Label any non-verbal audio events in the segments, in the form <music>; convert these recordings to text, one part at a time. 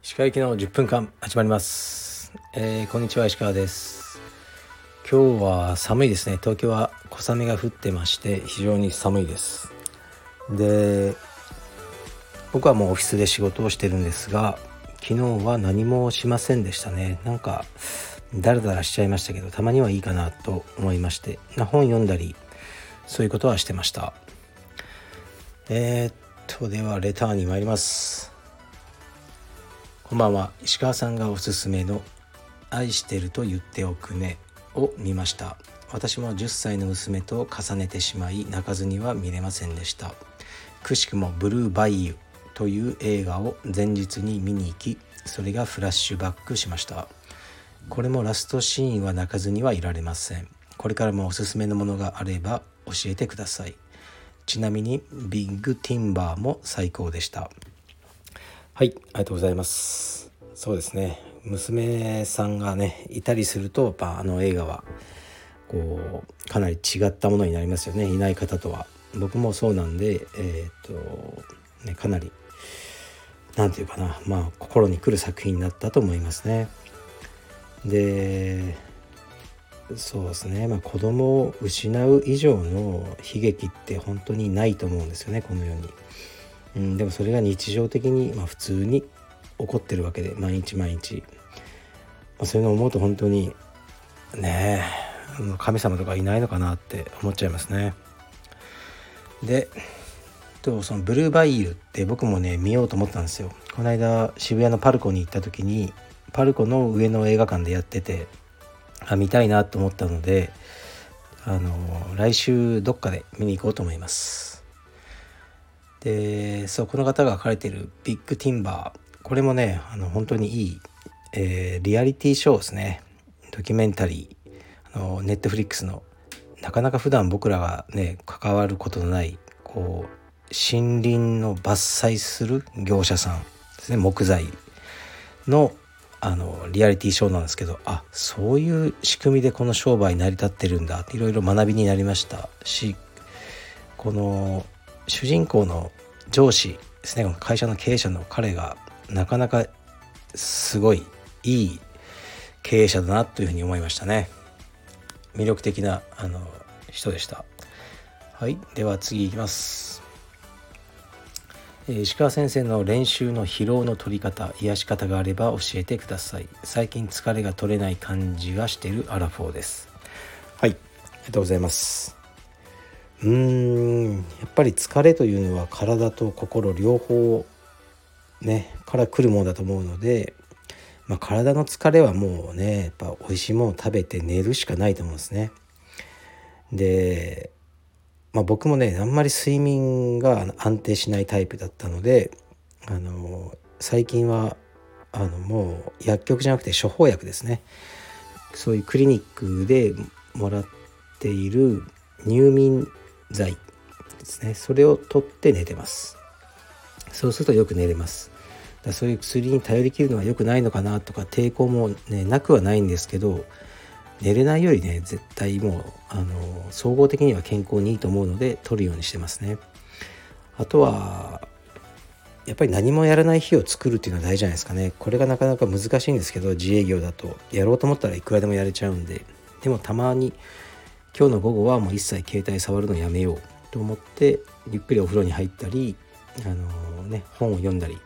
石川行きの10分間始まります、えー、こんにちは石川です。今日は寒いですね。東京は小雨が降ってまして非常に寒いです。で僕はもうオフィスで仕事をしてるんですが昨日は何もしませんでしたね。なんかダラダラしちゃいましたけどたまにはいいかなと思いまして本読んだりそういうことはしてました。えー、っとではレターに参ります。こんばんは。石川さんがおすすめの「愛してると言っておくね」を見ました。私も10歳の娘と重ねてしまい泣かずには見れませんでした。くしくも「ブルーバイユ」という映画を前日に見に行きそれがフラッシュバックしました。これもラストシーンは泣かずにはいられません。これからもおすすめのものがあれば教えてください。ちなみにビッグティンバーも最高でした。はいありがとうございます。そうですね。娘さんがねいたりするとやっぱあの映画はこうかなり違ったものになりますよね。いない方とは。僕もそうなんでえっ、とねかなり何て言うかな。まあ心に来る作品になったと思いますね。でそうですね。まあ子供を失う以上の悲劇って本当にないと思うんですよねこの世に、うん、でもそれが日常的に、まあ、普通に起こってるわけで毎日毎日、まあ、そういうのを思うと本当にねえ神様とかいないのかなって思っちゃいますね。でとそのブルーバイユって僕もね見ようと思ったんですよ。この間渋谷のパルコに行った時にパルコの上の映画館でやっててあ見たいなと思ったのであの来週どっかで見に行こうと思います。でそうこの方が書かれている「ビッグティンバー」これもねあの本当にいい、えー、リアリティショーですね。ドキュメンタリー。あのネットフリックスの。なかなか普段僕らがね関わることのないこう森林の伐採する業者さんですね木材のあのリアリティショーなんですけどあそういう仕組みでこの商売成り立ってるんだっていろいろ学びになりましたしこの主人公の上司ですね会社の経営者の彼がなかなかすごいいい経営者だなというふうに思いましたね。魅力的なあの人でした。はいでは次いきます。石川先生の練習の疲労の取り方癒し方があれば教えてください。最近疲れが取れない感じがしているアラフォーです。はい。ありがとうございます。うーん。やっぱり疲れというのは体と心両方ねから来るものだと思うので、まあ、体の疲れはもうねやっぱ美味しいものを食べて寝るしかないと思うんですね。でまあ、僕もねあんまり睡眠が安定しないタイプだったのであの最近はあのもう薬局じゃなくて処方薬ですね。そういうクリニックでもらっている入眠剤ですね。それを取って寝てます。そうするとよく寝れます。だそういう薬に頼りきるのは良くないのかなとか抵抗もねなくはないんですけど寝れないよりね絶対もうあの総合的には健康にいいと思うので取るようにしてますね。あとはやっぱり何もやらない日を作るっていうのは大事じゃないですかね。これがなかなか難しいんですけど自営業だと。やろうと思ったらいくらでもやれちゃうんで。でもたまに今日の午後はもう一切携帯触るのやめようと思ってゆっくりお風呂に入ったりあのね本を読んだり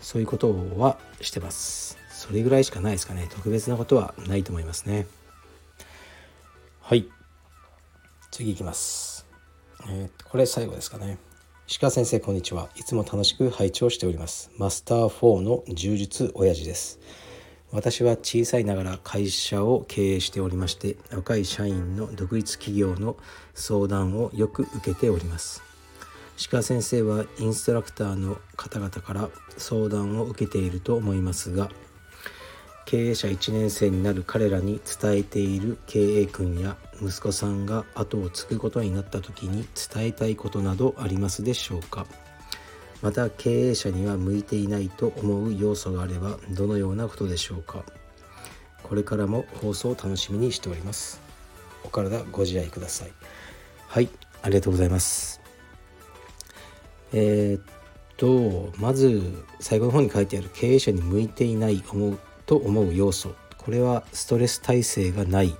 そういうことはしてます。それぐらいしかないですかね。特別なことはないと思いますね。はい。次いきます、えー、これ最後ですかね。石川先生こんにちは。いつも楽しく拝聴しております。マスター4の柔術親父です。私は小さいながら会社を経営しておりまして若い社員の独立企業の相談をよく受けております。石川先生はインストラクターの方々から相談を受けていると思いますが経営者1年生になる彼らに伝えている経営君や息子さんが後を継ぐことになった時に伝えたいことなどありますでしょうか？また経営者には向いていないと思う要素があればどのようなことでしょうか？これからも放送を楽しみにしております。お体ご自愛ください。はいありがとうございます。えー、っとまず最後の方に書いてある経営者に向いていない思うと思う要素。これはストレス耐性がない。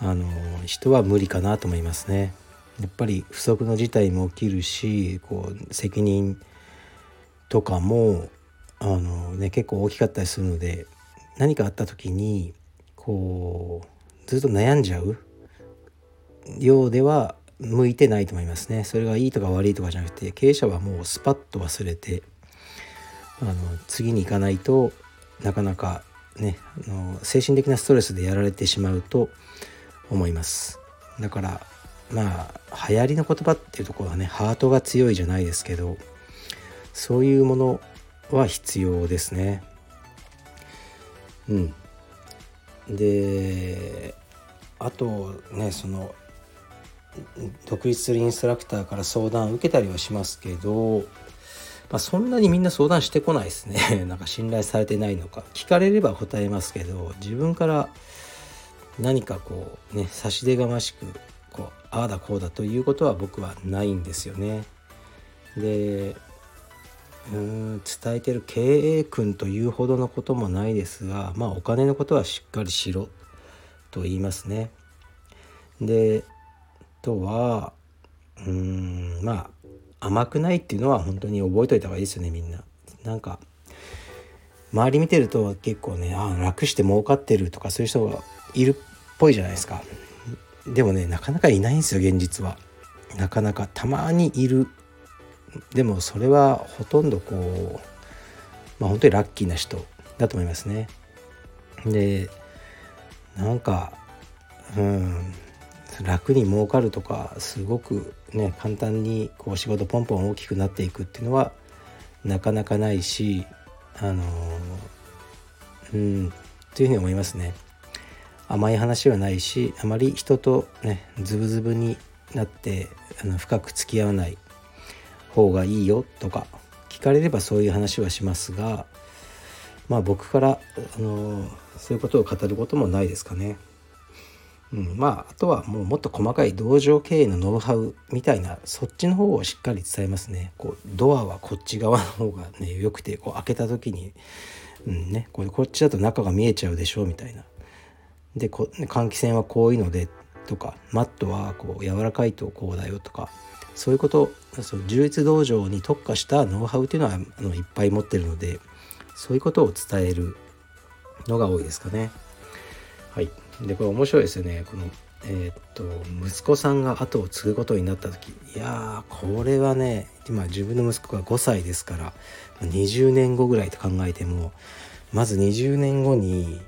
あの人は無理かなと思いますね。やっぱり不測の事態も起きるしこう責任とかもあの、ね、結構大きかったりするので何かあった時にこうずっと悩んじゃうようでは向いてないと思いますね。それがいいとか悪いとかじゃなくて経営者はもうスパッと忘れてあの次に行かないとなかなかねあの精神的なストレスでやられてしまうと思います。だからまあ流行りの言葉っていうところはねハートが強いじゃないですけどそういうものは必要ですね。うん。であとねその独立するインストラクターから相談を受けたりはしますけど、まあ、そんなにみんな相談してこないですね <laughs> なんか信頼されてないのか聞かれれば答えますけど自分から何かこうね差し出がましくこうああだこうだということは僕はないんですよね。でうん伝えてる経営君というほどのこともないですがまあお金のことはしっかりしろと言いますね。でとはうんまあ甘くないっていうのは本当に覚えといた方がいいですよねみんな。なんか周り見てると結構ねあ楽して儲かってるとかそういう人がいるっぽいじゃないですか。でもねなかなかいないんですよ現実は。なかなかたまにいる。でもそれはほとんどこうまあ本当にラッキーな人だと思いますね。でなんかうん楽に儲かるとかすごくね簡単にこう仕事ポンポン大きくなっていくっていうのはなかなかないしあのうんというふうに思いますね。甘い話はないしあまり人とねズブズブになってあの深く付き合わない方がいいよとか聞かれればそういう話はしますがまあ僕からあのそういうことを語ることもないですかね。うん、まああとはもうもっと細かい道場経営のノウハウみたいなそっちの方をしっかり伝えますね。こうドアはこっち側の方がね良くてこう開けた時に、うんね、これこっちだと中が見えちゃうでしょうみたいな。でこ換気扇はこういうのでとかマットはこう柔らかいとこうだよとかそういうことその充実道場に特化したノウハウっていうのはあのいっぱい持ってるのでそういうことを伝えるのが多いですかね。はい、でこれ面白いですよね。このえー、っと息子さんが後を継ぐことになった時。いやーこれはね今自分の息子が5歳ですから20年後ぐらいと考えてもまず20年後に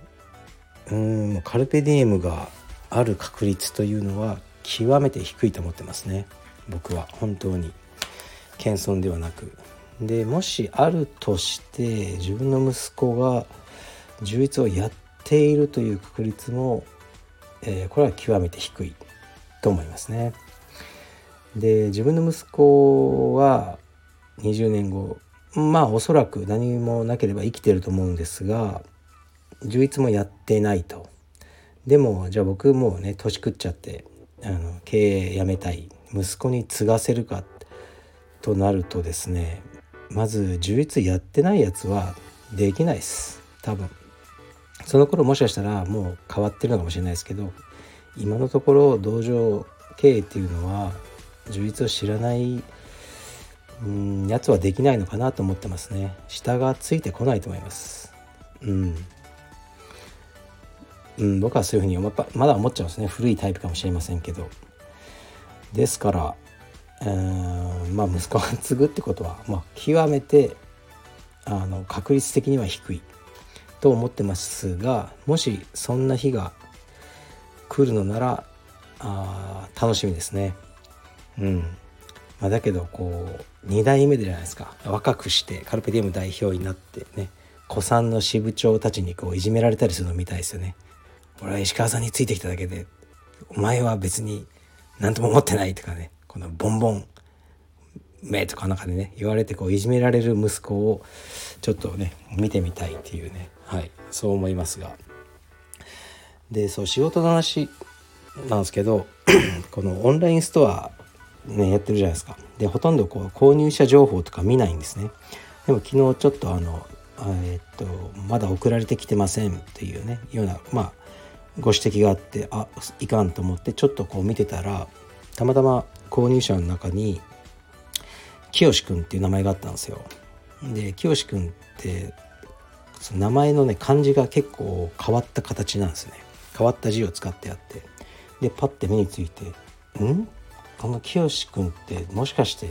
うんカルペディエムがある確率というのは極めて低いと思ってますね。僕は。本当に。謙遜ではなく。でもしあるとして自分の息子が充実をやってているという確率も、えー、これは極めて低いと思いますね。で自分の息子は20年後まあおそらく何もなければ生きてると思うんですが充実もやってないと。でもじゃあ僕もうね年食っちゃってあの経営やめたい息子に継がせるかとなるとですねまず充実やってないやつはできないです。多分。その頃もしかしたらもう変わってるのかもしれないですけど今のところ道場経営っていうのは充実を知らないうんやつはできないのかなと思ってますね。下がついてこないと思います。うん。うん、僕はそういうふうにままだ思っちゃうんですね。古いタイプかもしれませんけど。ですからうんまあ息子が継ぐってことは、まあ、極めてあの確率的には低い。と思ってますがもしそんな日が来るのならあ楽しみですね。うんまあ、だけどこう2代目でじゃないですか若くしてカルペディウム代表になってね古参の支部長たちにこういじめられたりするのみたいですよね。俺は石川さんについてきただけでお前は別に何とも思ってないとかねこのボンボン目とかなんかでね言われてこういじめられる息子をちょっとね見てみたいっていうねはい。そう思いますが。でそう仕事の話なんですけど <clears throat> このオンラインストアねやってるじゃないですか。でほとんどこう購入者情報とか見ないんですね。でも昨日ちょっとあのえっとまだ送られてきてませんっていうねようなまあご指摘があってあいかんと思ってちょっとこう見てたらたまたま購入者の中に清くんっていう名前があったんですよ。で清くんってその名前のね漢字が結構変わった形なんですね変わった字を使ってあってでパッて目について「ん？この清くんってもしかして?」っ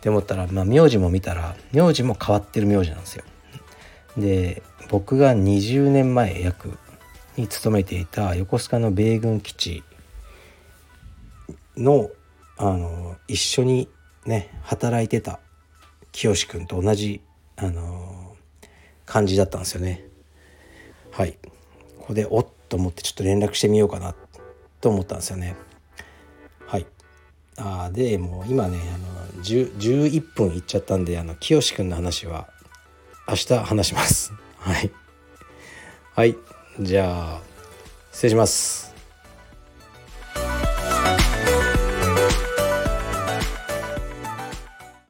て思ったら、まあ、名字も見たら名字も変わってる名字なんですよ。で僕が20年前約に勤めていた横須賀の米軍基地のあの一緒にね働いてた清くんと同じあの感じだったんですよね。はいここでおっと思ってちょっと連絡してみようかなと思ったんですよね。はいあでもう今ねあの11分いっちゃったんであの清くんの話は明日話します。はい。はい。じゃあ、失礼します。